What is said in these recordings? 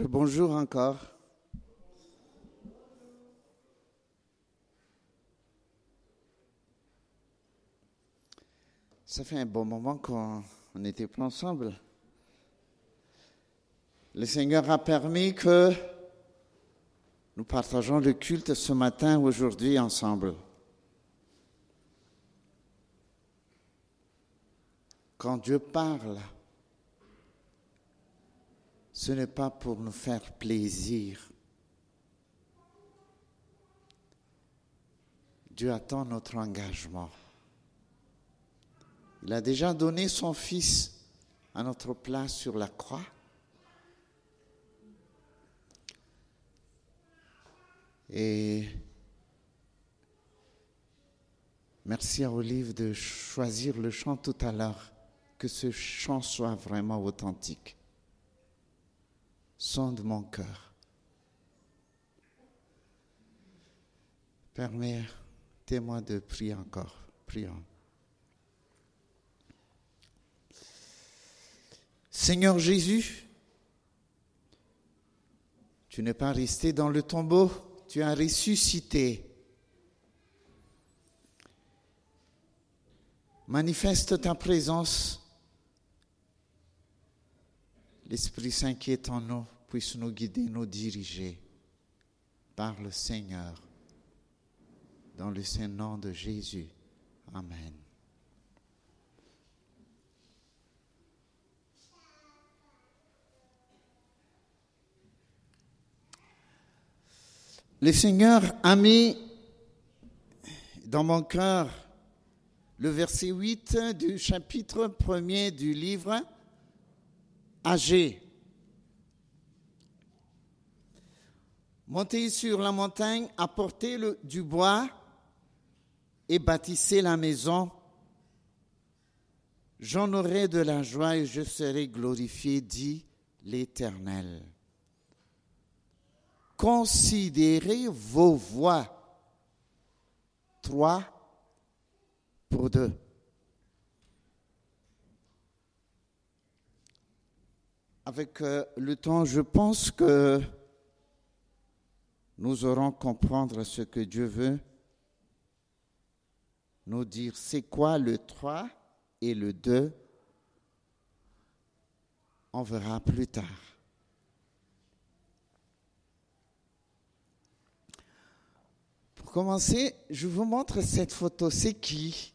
Bonjour encore. Ça fait un bon moment qu'on n'était pas ensemble. Le Seigneur a permis que nous partageons le culte ce matin, aujourd'hui, ensemble. Quand Dieu parle, ce n'est pas pour nous faire plaisir. Dieu attend notre engagement. Il a déjà donné son Fils à notre place sur la croix. Et merci à Olive de choisir le chant tout à l'heure, que ce chant soit vraiment authentique. Son de mon cœur. Permettez-moi de prier encore. Prions. Seigneur Jésus, tu n'es pas resté dans le tombeau, tu as ressuscité. Manifeste ta présence. L'Esprit Saint qui est en nous puisse nous guider, nous diriger par le Seigneur. Dans le Saint nom de Jésus. Amen. Le Seigneur a mis dans mon cœur le verset 8 du chapitre 1er du livre Agé. Montez sur la montagne, apportez du bois et bâtissez la maison. J'en aurai de la joie et je serai glorifié, dit l'Éternel considérez vos voix. Trois pour deux. Avec euh, le temps, je pense que nous aurons comprendre ce que Dieu veut nous dire. C'est quoi le 3 et le 2 On verra plus tard. Pour commencer, je vous montre cette photo. C'est qui?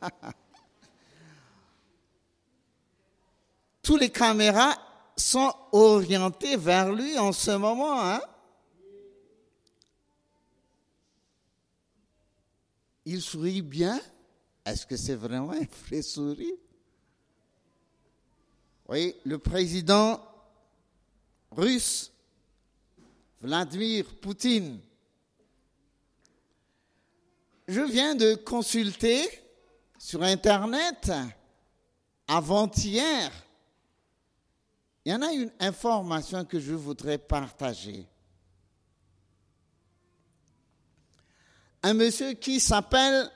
Tous les caméras sont orientées vers lui en ce moment. Hein? Il sourit bien. Est-ce que c'est vraiment un vrai sourire? Oui, le président russe Vladimir Poutine. Je viens de consulter sur Internet avant-hier. Il y en a une information que je voudrais partager. Un monsieur qui s'appelle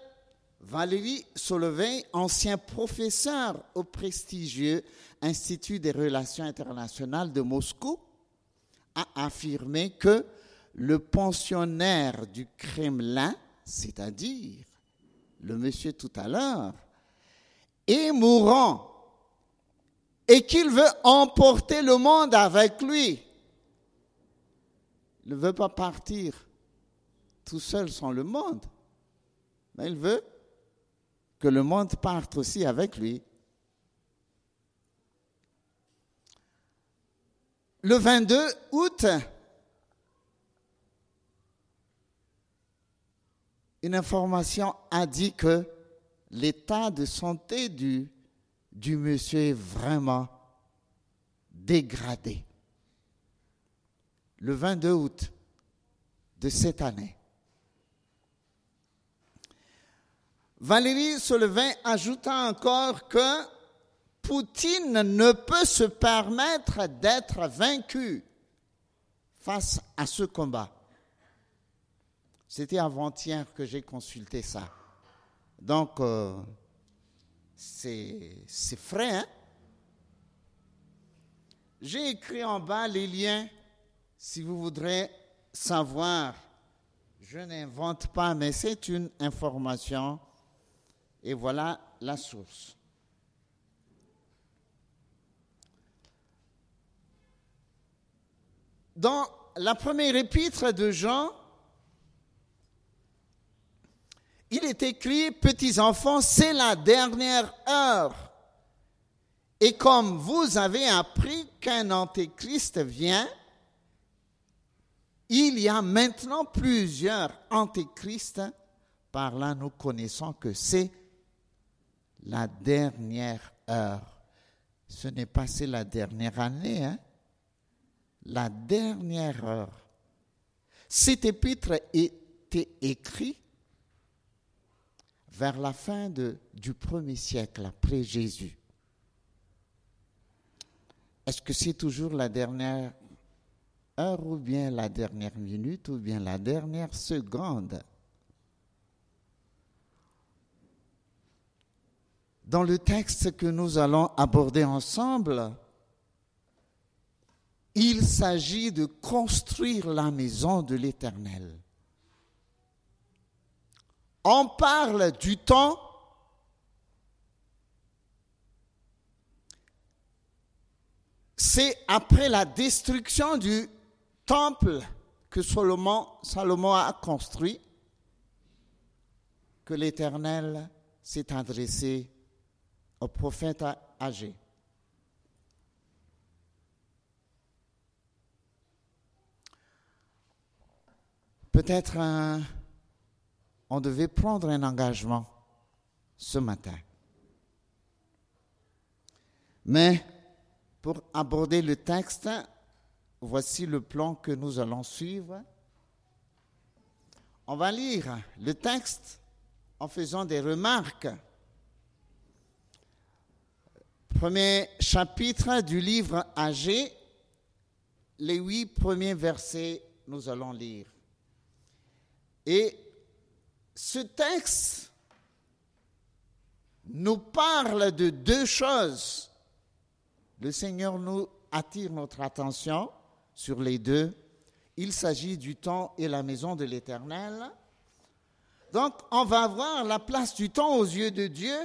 Valérie Solovey, ancien professeur au prestigieux Institut des relations internationales de Moscou, a affirmé que le pensionnaire du Kremlin, c'est-à-dire le monsieur tout à l'heure, est mourant et qu'il veut emporter le monde avec lui. Il ne veut pas partir tout seul sans le monde, mais il veut que le monde parte aussi avec lui. le 22 août, une information a dit que l'état de santé du, du monsieur vraiment dégradé. Le 22 août de cette année. Valérie Solevin ajouta encore que Poutine ne peut se permettre d'être vaincu face à ce combat. C'était avant-hier que j'ai consulté ça. Donc, euh, c'est frais, hein? J'ai écrit en bas les liens si vous voudrez savoir. Je n'invente pas, mais c'est une information. Et voilà la source. Dans la première épître de Jean, il est écrit, petits enfants, c'est la dernière heure. Et comme vous avez appris qu'un antéchrist vient, il y a maintenant plusieurs antéchrists. Par là, nous connaissons que c'est la dernière heure. Ce n'est pas c'est la dernière année, hein? la dernière heure. Cet épître était écrit vers la fin du premier siècle après Jésus. Est-ce que c'est toujours la dernière heure ou bien la dernière minute ou bien la dernière seconde? Dans le texte que nous allons aborder ensemble, il s'agit de construire la maison de l'Éternel. On parle du temps c'est après la destruction du temple que Salomon, a construit que l'Éternel s'est adressé au prophète âgé. Peut-être on devait prendre un engagement ce matin. Mais pour aborder le texte, voici le plan que nous allons suivre. On va lire le texte en faisant des remarques. Premier chapitre du livre Agé, les huit premiers versets, nous allons lire. Et ce texte nous parle de deux choses. Le Seigneur nous attire notre attention sur les deux. Il s'agit du temps et la maison de l'Éternel. Donc, on va voir la place du temps aux yeux de Dieu.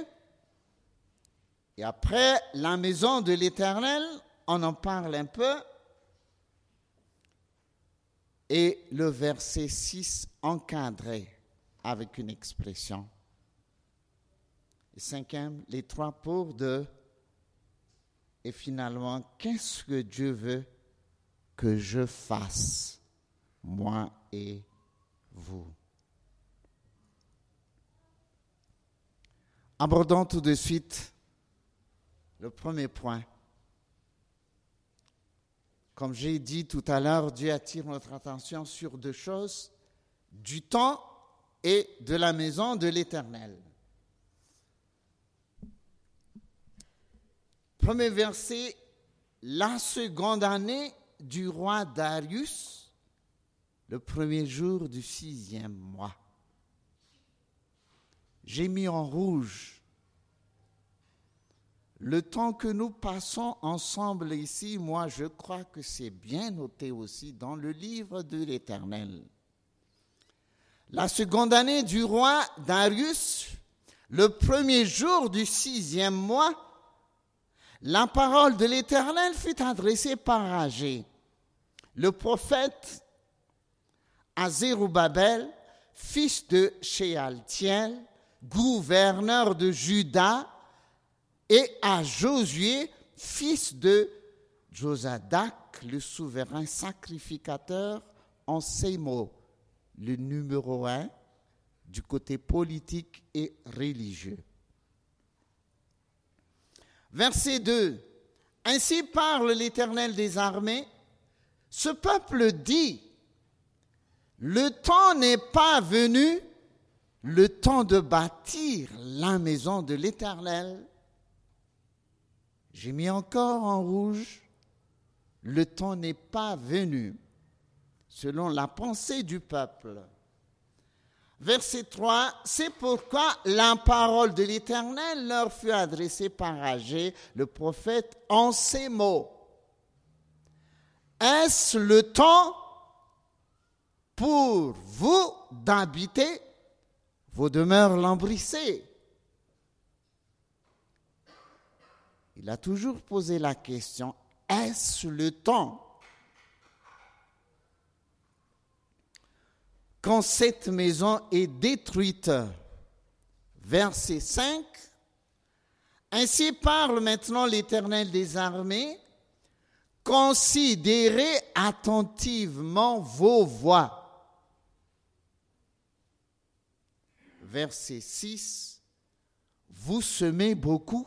Et après, la maison de l'Éternel, on en parle un peu. Et le verset 6 encadré avec une expression. Cinquième, les trois pour de et finalement, qu'est-ce que Dieu veut que je fasse, moi et vous? Abordons tout de suite le premier point. Comme j'ai dit tout à l'heure, Dieu attire notre attention sur deux choses, du temps et de la maison de l'Éternel. Premier verset, la seconde année du roi Darius, le premier jour du sixième mois. J'ai mis en rouge le temps que nous passons ensemble ici, moi je crois que c'est bien noté aussi dans le livre de l'Éternel. La seconde année du roi Darius, le premier jour du sixième mois, la parole de l'Éternel fut adressée par Agé, le prophète à Zérubabel, fils de Shealtiel, gouverneur de Juda, et à Josué, fils de Josadac, le souverain sacrificateur, en ces mots, le numéro un du côté politique et religieux. Verset 2. Ainsi parle l'Éternel des armées. Ce peuple dit, le temps n'est pas venu, le temps de bâtir la maison de l'Éternel. J'ai mis encore en rouge, le temps n'est pas venu, selon la pensée du peuple. Verset 3, c'est pourquoi la parole de l'Éternel leur fut adressée par Agé, le prophète, en ces mots. Est-ce le temps pour vous d'habiter? Vos demeures lambrissées Il a toujours posé la question, est-ce le temps? Quand cette maison est détruite Verset 5. Ainsi parle maintenant l'Éternel des armées. Considérez attentivement vos voix. Verset 6. Vous semez beaucoup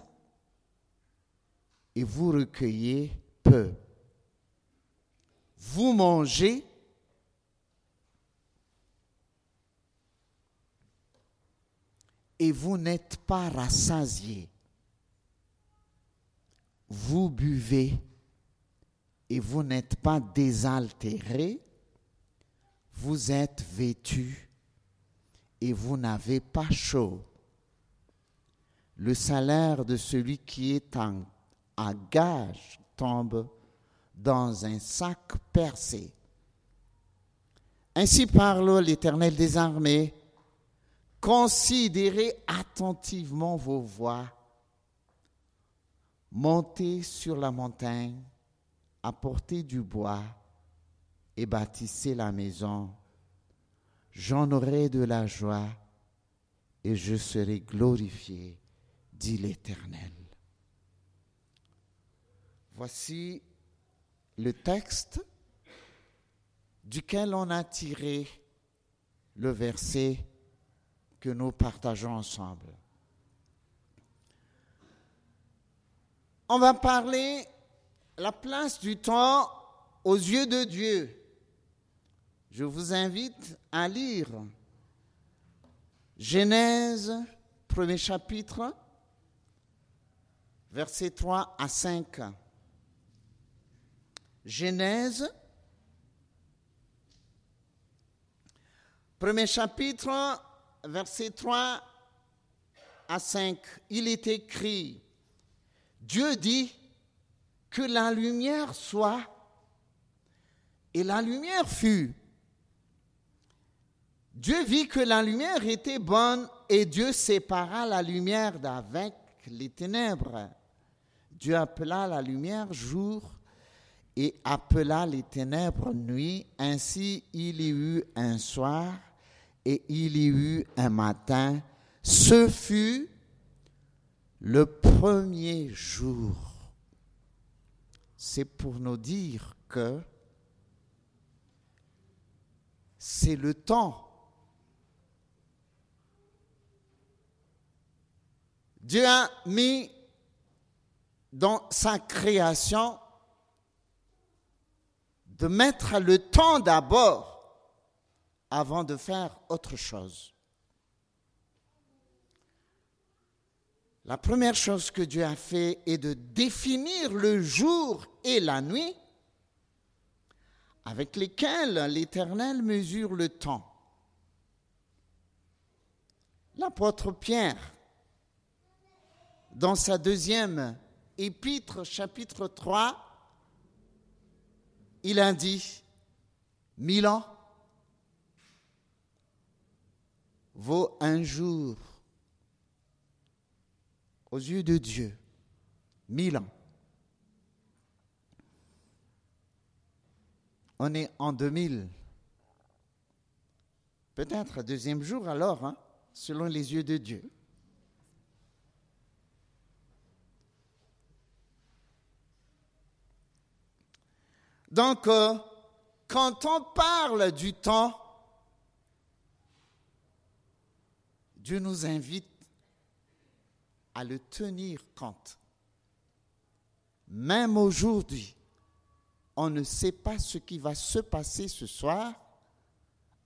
et vous recueillez peu. Vous mangez et vous n'êtes pas rassasiés. Vous buvez et vous n'êtes pas désaltérés. Vous êtes vêtus et vous n'avez pas chaud. Le salaire de celui qui est à gage tombe dans un sac percé. Ainsi parle l'Éternel des armées Considérez attentivement vos voies. Montez sur la montagne, apportez du bois et bâtissez la maison. J'en aurai de la joie et je serai glorifié, dit l'Éternel. Voici le texte duquel on a tiré le verset que nous partageons ensemble. On va parler la place du temps aux yeux de Dieu. Je vous invite à lire Genèse, premier chapitre, versets 3 à 5. Genèse, premier chapitre, verset 3 à 5, il est écrit, Dieu dit que la lumière soit, et la lumière fut. Dieu vit que la lumière était bonne et Dieu sépara la lumière d'avec les ténèbres. Dieu appela la lumière jour et appela les ténèbres nuit. Ainsi il y eut un soir et il y eut un matin. Ce fut le premier jour. C'est pour nous dire que c'est le temps. Dieu a mis dans sa création de mettre le temps d'abord avant de faire autre chose. La première chose que Dieu a fait est de définir le jour et la nuit avec lesquels l'Éternel mesure le temps. L'apôtre Pierre, dans sa deuxième épître, chapitre 3, il a dit, mille ans vaut un jour aux yeux de Dieu, mille ans. On est en 2000. Peut-être deuxième jour alors, hein, selon les yeux de Dieu. Donc, euh, quand on parle du temps, Dieu nous invite à le tenir compte. Même aujourd'hui, on ne sait pas ce qui va se passer ce soir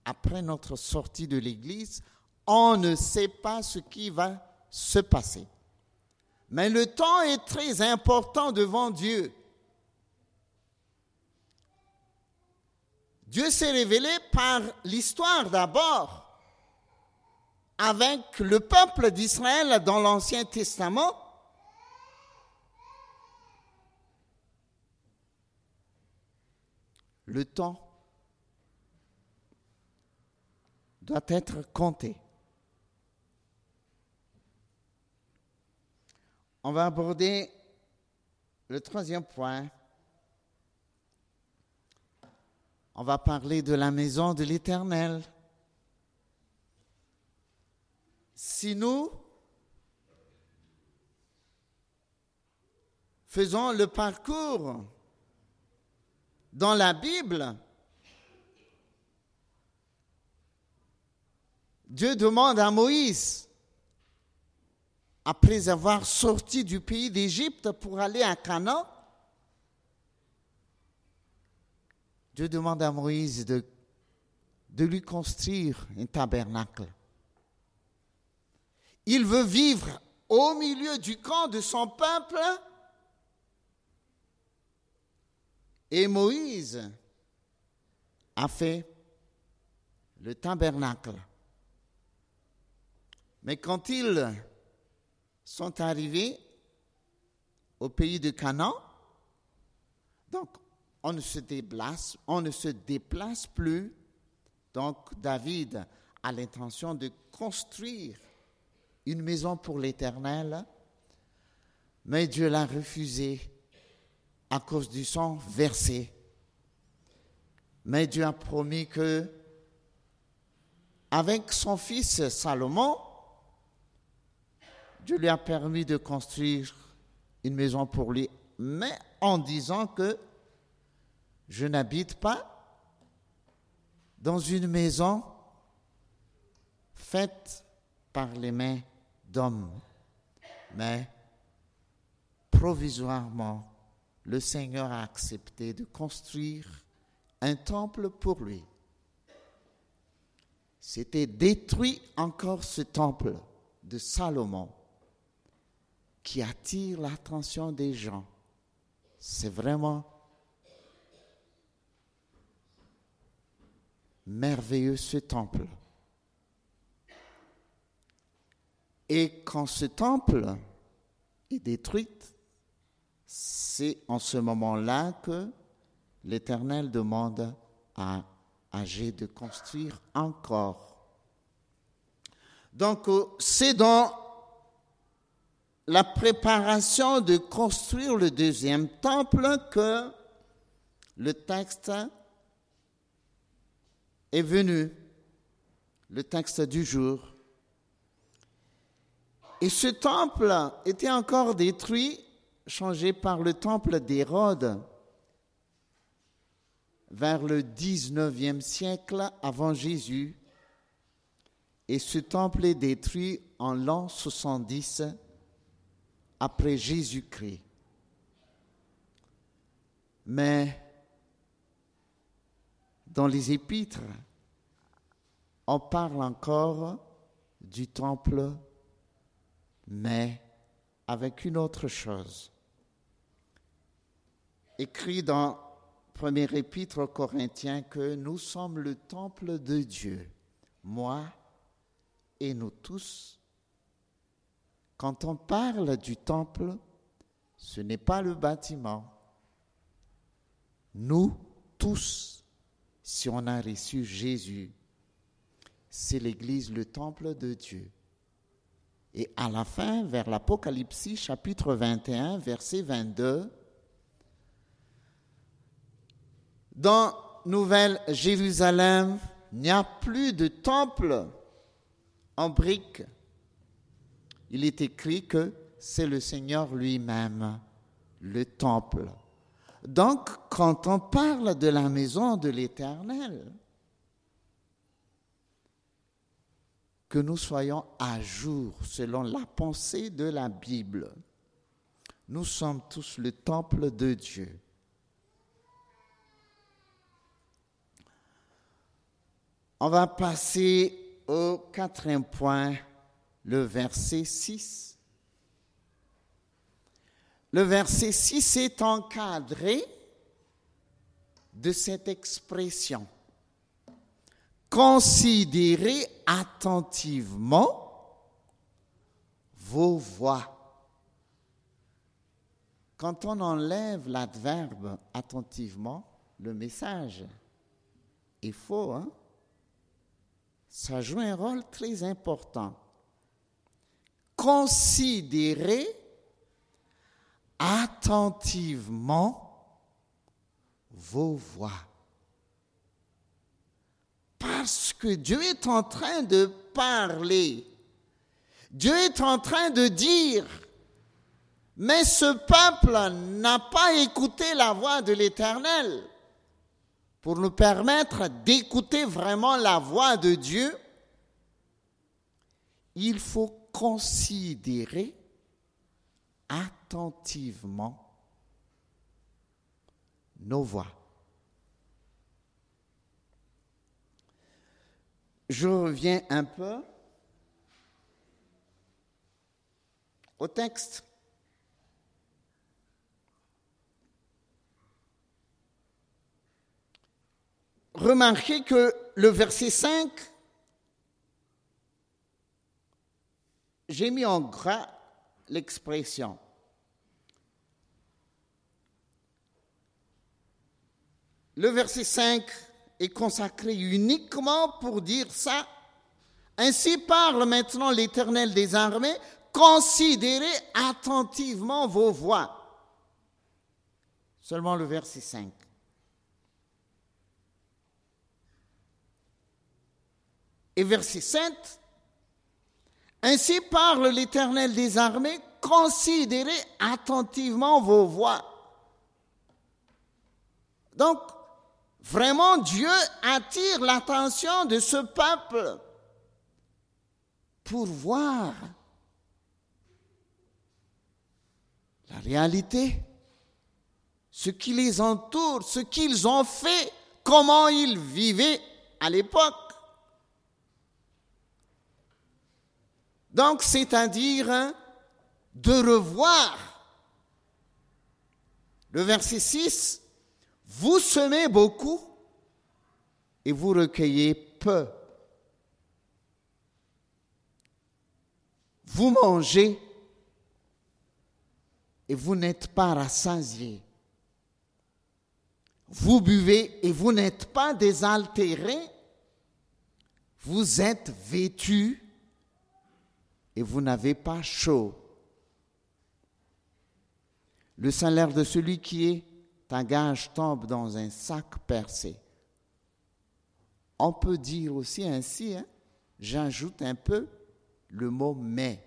après notre sortie de l'église. On ne sait pas ce qui va se passer. Mais le temps est très important devant Dieu. Dieu s'est révélé par l'histoire d'abord avec le peuple d'Israël dans l'Ancien Testament, le temps doit être compté. On va aborder le troisième point. On va parler de la maison de l'Éternel. Si nous faisons le parcours dans la Bible, Dieu demande à Moïse, après avoir sorti du pays d'Égypte pour aller à Canaan, Dieu demande à Moïse de, lui construire un tabernacle. Il veut vivre au milieu du camp de son peuple. Et Moïse a fait le tabernacle. Mais quand ils sont arrivés au pays de Canaan, donc on ne se déplace, on ne se déplace plus. Donc David a l'intention de construire une maison pour l'Éternel, mais Dieu l'a refusé à cause du sang versé. Mais Dieu a promis que, avec son fils Salomon, Dieu lui a permis de construire une maison pour lui, mais en disant que je n'habite pas dans une maison faite par les mains d'hommes, mais provisoirement, le Seigneur a accepté de construire un temple pour lui. C'était détruit encore ce temple de Salomon qui attire l'attention des gens. C'est vraiment merveilleux ce temple. Et quand ce temple est détruit, c'est en ce moment-là que l'Éternel demande à Agé de construire encore. Donc, euh, c'est dans la préparation de construire le deuxième temple que le texte est venu, le texte du jour. Et ce temple était encore détruit, changé par le temple d'Hérode vers le 19e siècle avant Jésus. Et ce temple est détruit en l'an 70 après Jésus-Christ. Mais dans les épîtres, on parle encore du temple, mais avec une autre chose. Écrit dans premier épître aux Corinthiens que nous sommes le temple de Dieu, moi et nous tous, quand on parle du temple, ce n'est pas le bâtiment. Nous tous, si on a reçu Jésus, c'est l'Église, le temple de Dieu. Et à la fin, vers l'Apocalypse chapitre 21, verset 22, dans Nouvelle Jérusalem, il n'y a plus de temple en briques il est écrit que c'est le Seigneur lui-même, le temple. Donc, quand on parle de la maison de l'Éternel, que nous soyons à jour selon la pensée de la Bible. Nous sommes tous le temple de Dieu. On va passer au quatrième point le verset 6. Le verset 6 est encadré de cette expression. Considérez attentivement vos voix. Quand on enlève l'adverbe attentivement, le message est faux, hein? ça joue un rôle très important. Considérez attentivement vos voix. Parce que Dieu est en train de parler. Dieu est en train de dire, mais ce peuple n'a pas écouté la voix de l'Éternel pour nous permettre d'écouter vraiment la voix de Dieu, il faut considérer attentivement nos voix. Je reviens un peu au texte. remarquez que le verset 5, j'ai mis en gras l'expression. Le verset 5 est consacré uniquement pour dire ça. Ainsi parle maintenant l'Éternel des armées, considérez attentivement vos voix. Seulement le verset 5. Et verset 7, Ainsi parle l'Éternel des armées, considérez attentivement vos voix. Donc, vraiment, Dieu attire l'attention de ce peuple pour voir la réalité, ce qui les entoure, ce qu'ils ont fait, comment ils vivaient à l'époque. Donc, c'est-à-dire hein, de revoir. Le verset 6, vous semez beaucoup et vous recueillez peu. Vous mangez et vous n'êtes pas rassasiés. Vous buvez et vous n'êtes pas désaltérés. Vous êtes vêtus et vous n'avez pas chaud. Le salaire de celui qui est un gage tombe dans un sac percé. On peut dire aussi ainsi, hein, j'ajoute un peu le mot mais.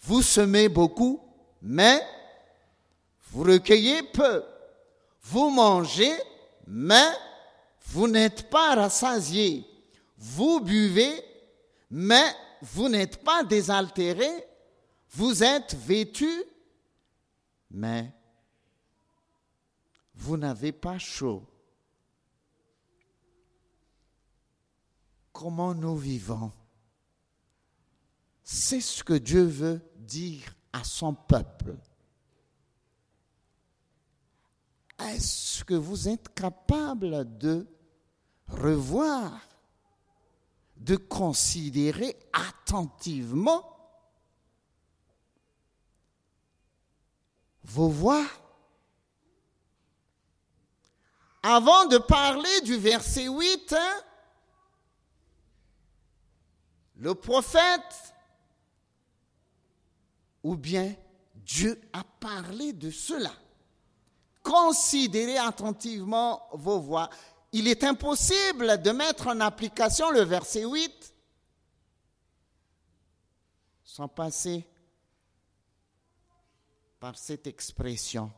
Vous semez beaucoup, mais vous recueillez peu. Vous mangez, mais vous n'êtes pas rassasié. Vous buvez, mais vous n'êtes pas désaltéré, vous êtes vêtu, mais vous n'avez pas chaud. Comment nous vivons? C'est ce que Dieu veut dire à son peuple. Est-ce que vous êtes capable de revoir de considérer attentivement vos voix? Avant de parler du verset 8, hein, le prophète ou bien Dieu a parlé de cela. Considérez attentivement vos voix il est impossible de mettre en application le verset 8 sans passer par cette expression.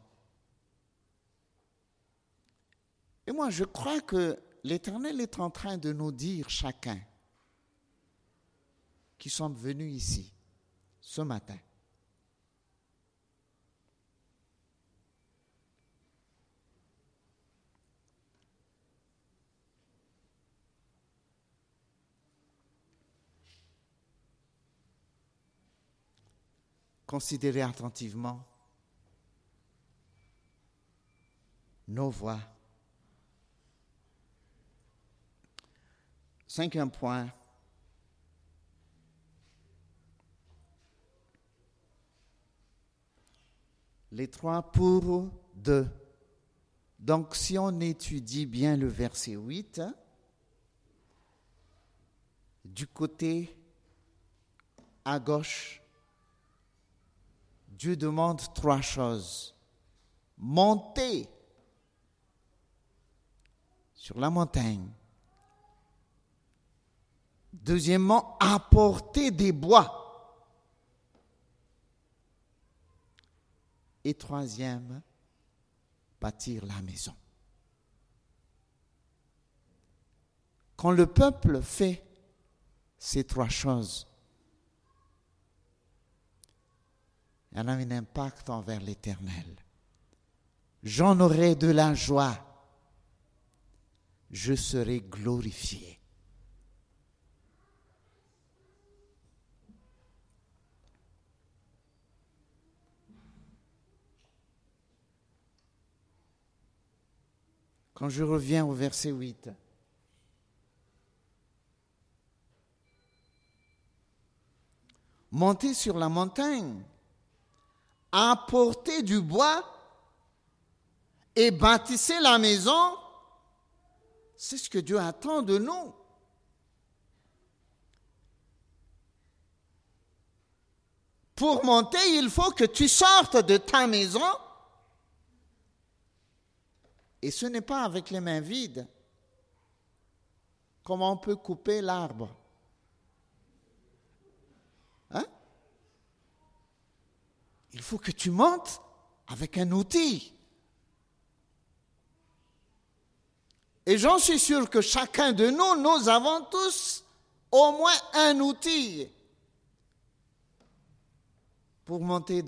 Et moi, je crois que l'Éternel est en train de nous dire chacun qui sommes venus ici ce matin. Considérez attentivement nos voix. Cinquième point. Les trois pour deux. Donc si on étudie bien le verset 8, hein, du côté à gauche, Dieu demande trois choses. Monter sur la montagne. Deuxièmement, apporter des bois. Et troisième, bâtir la maison. Quand le peuple fait ces trois choses, elle a un impact envers l'éternel. J'en aurai de la joie. Je serai glorifié. Quand je reviens au verset 8, montez sur la montagne, apportez du bois et bâtissez la maison, c'est ce que Dieu attend de nous. Pour monter, il faut que tu sortes de ta maison et ce n'est pas avec les mains vides. Comment on peut couper l'arbre hein? Il faut que tu montes avec un outil. Et j'en suis sûr que chacun de nous, nous avons tous au moins un outil pour monter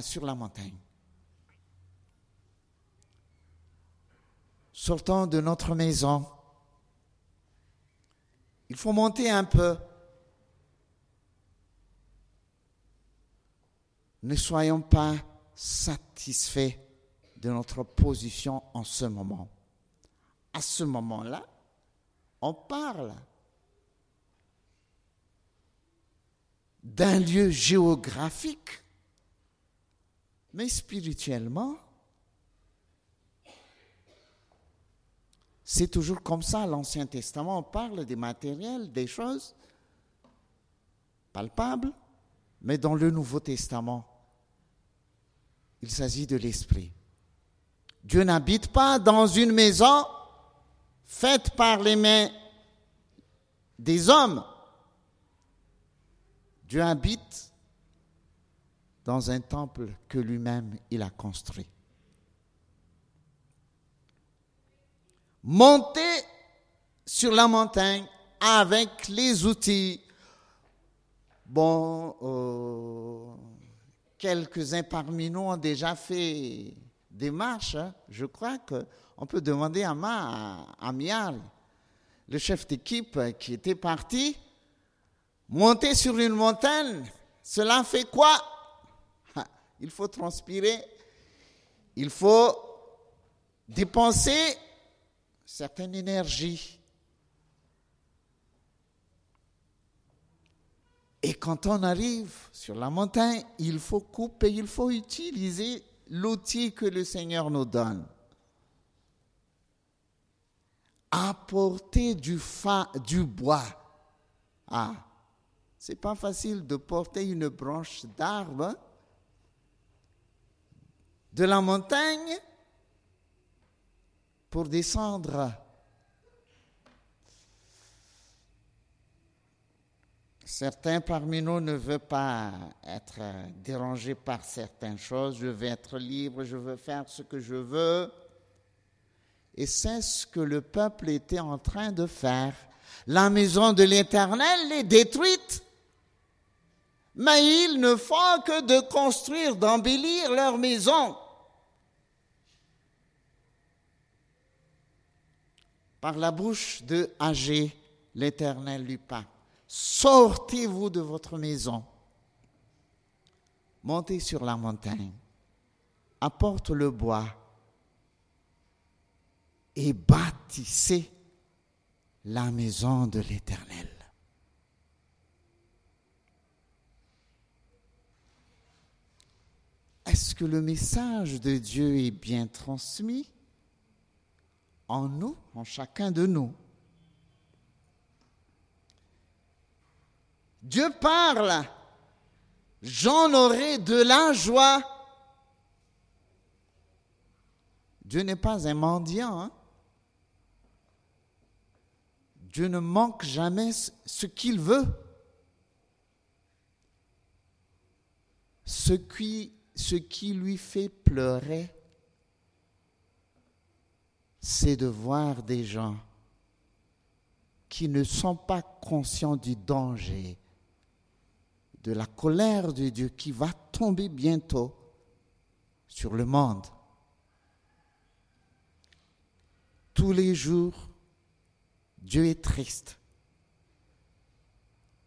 sur la montagne. Sortant de notre maison. Il faut monter un peu. Ne soyons pas satisfaits de notre position en ce moment. À ce moment-là, on parle d'un lieu géographique, mais spirituellement, C'est toujours comme ça, l'Ancien Testament, parle des matériels, des choses palpables, mais dans le Nouveau Testament, il s'agit de l'Esprit. Dieu n'habite pas dans une maison faite par les mains des hommes. Dieu habite dans un temple que lui-même il a construit. Monter sur la montagne avec les outils. Bon, euh, quelques-uns parmi nous ont déjà fait des marches. Hein. Je crois qu'on peut demander à Ma, à, le chef d'équipe qui était parti, monter sur une montagne, cela fait quoi? Il faut transpirer, il faut dépenser certaine énergie. Et quand on arrive sur la montagne, il faut couper, il faut utiliser l'outil que le Seigneur nous donne. Apporter du, fa, du bois. Ah, c'est pas facile de porter une branche d'arbre de la montagne pour descendre. Certains parmi nous ne veulent pas être dérangés par certaines choses. Je veux être libre, je veux faire ce que je veux. Et c'est ce que le peuple était en train de faire. La maison de l'Éternel est détruite. Mais ils ne font que de construire, d'embellir leur maison. Par la bouche de Agé, l'Éternel lui parle. Sortez-vous de votre maison, montez sur la montagne, apporte le bois et bâtissez la maison de l'Éternel. Est-ce que le message de Dieu est bien transmis? En nous, en chacun de nous. Dieu parle, j'en aurai de la joie. Dieu n'est pas un mendiant. Hein? Dieu ne manque jamais ce qu'il veut. Ce qui, ce qui lui fait pleurer, c'est de voir des gens qui ne sont pas conscients du danger de la colère de Dieu qui va tomber bientôt sur le monde. Tous les jours, Dieu est triste.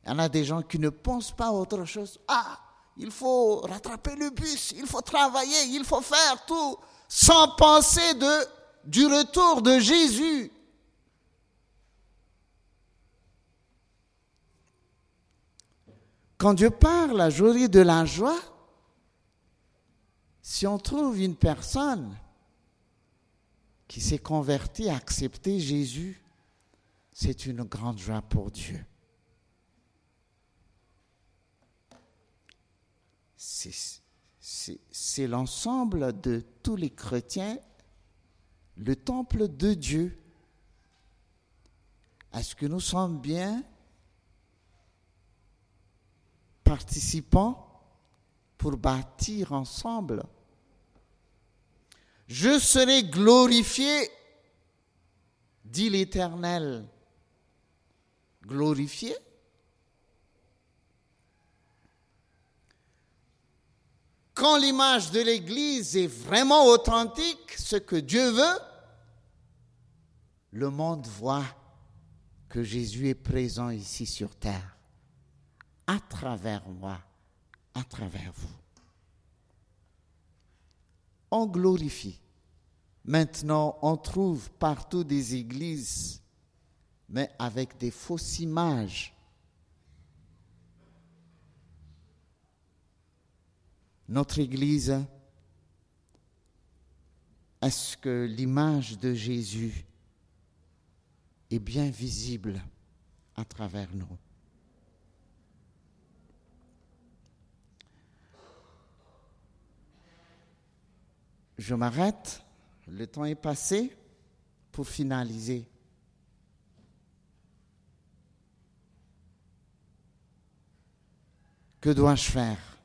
Il y en a des gens qui ne pensent pas à autre chose. Ah, il faut rattraper le bus, il faut travailler, il faut faire tout, sans penser de, du retour de Jésus. Quand Dieu parle à jour de la joie, si on trouve une personne qui s'est convertie, a accepté Jésus, c'est une grande joie pour Dieu. C'est l'ensemble de tous les chrétiens, le temple de Dieu. Est-ce que nous sommes bien participants pour bâtir ensemble? Je serai glorifié, dit l'Éternel. Glorifié? Quand l'image de l'Église est vraiment authentique, ce que Dieu veut, le monde voit que Jésus est présent ici sur terre à travers moi, à travers vous. On glorifie. Maintenant, on trouve partout des églises, mais avec des fausses images. Notre église, est-ce que l'image de Jésus est bien visible à travers nous. Je m'arrête, le temps est passé pour finaliser. Que dois-je faire?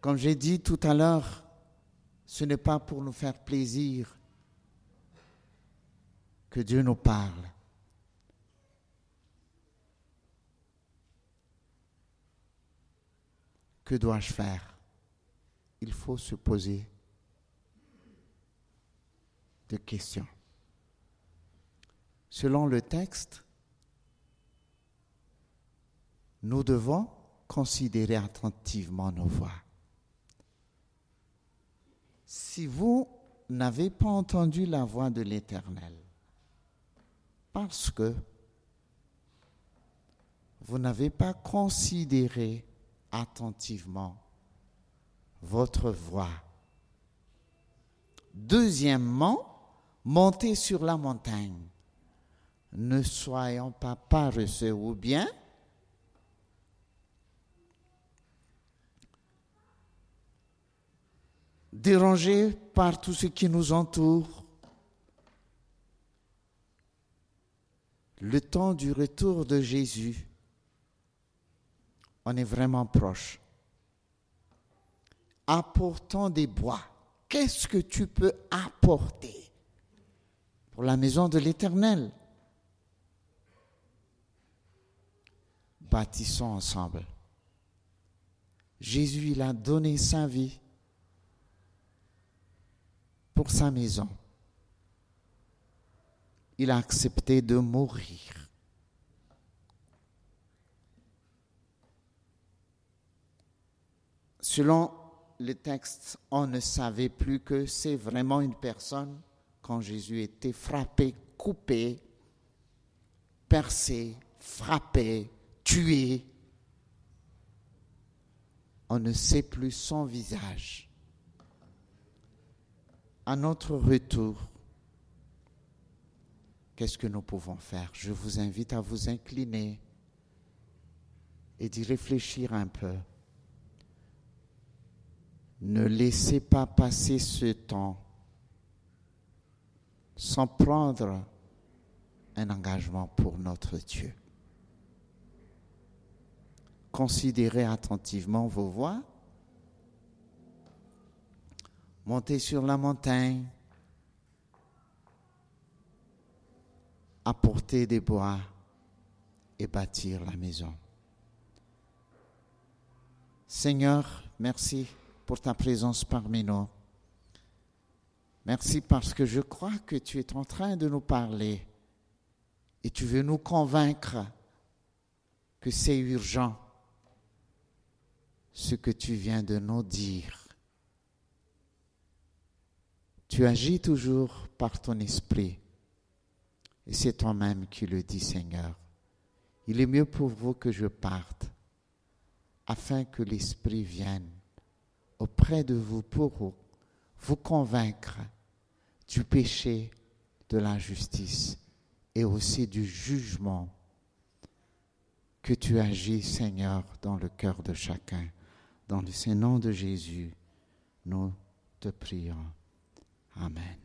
Comme j'ai dit tout à l'heure, ce n'est pas pour nous faire plaisir que Dieu nous parle. Que dois-je faire? Il faut se poser des questions. Selon le texte, nous devons considérer attentivement nos voix. Si vous n'avez pas entendu la voix de l'Éternel, parce que vous n'avez pas considéré attentivement votre voix. Deuxièmement, montez sur la montagne. Ne soyons pas paresseux ou bien dérangés par tout ce qui nous entoure. Le temps du retour de Jésus, on est vraiment proche apportant des bois. Qu'est-ce que tu peux apporter pour la maison de l'Éternel? Bâtissons ensemble. Jésus, il a donné sa vie pour sa maison. Il a accepté de mourir. Selon le texte, on ne savait plus que c'est vraiment une personne quand Jésus était frappé, coupé, percé, frappé, tué. On ne sait plus son visage. À notre retour, qu'est-ce que nous pouvons faire? Je vous invite à vous incliner et d'y réfléchir un peu. Ne laissez pas passer ce temps sans prendre un engagement pour notre Dieu. Considérez attentivement vos voies. Montez sur la montagne. Apporter des bois et bâtir la maison. Seigneur, merci pour ta présence parmi nous. Merci parce que je crois que tu es en train de nous parler et tu veux nous convaincre que c'est urgent ce que tu viens de nous dire. Tu agis toujours par ton esprit et c'est toi-même qui le dis, Seigneur. Il est mieux pour vous que je parte afin que l'Esprit vienne auprès de vous pour vous convaincre du péché, de l'injustice et aussi du jugement que tu agis, Seigneur, dans le cœur de chacun. Dans le nom de Jésus, nous te prions. Amen.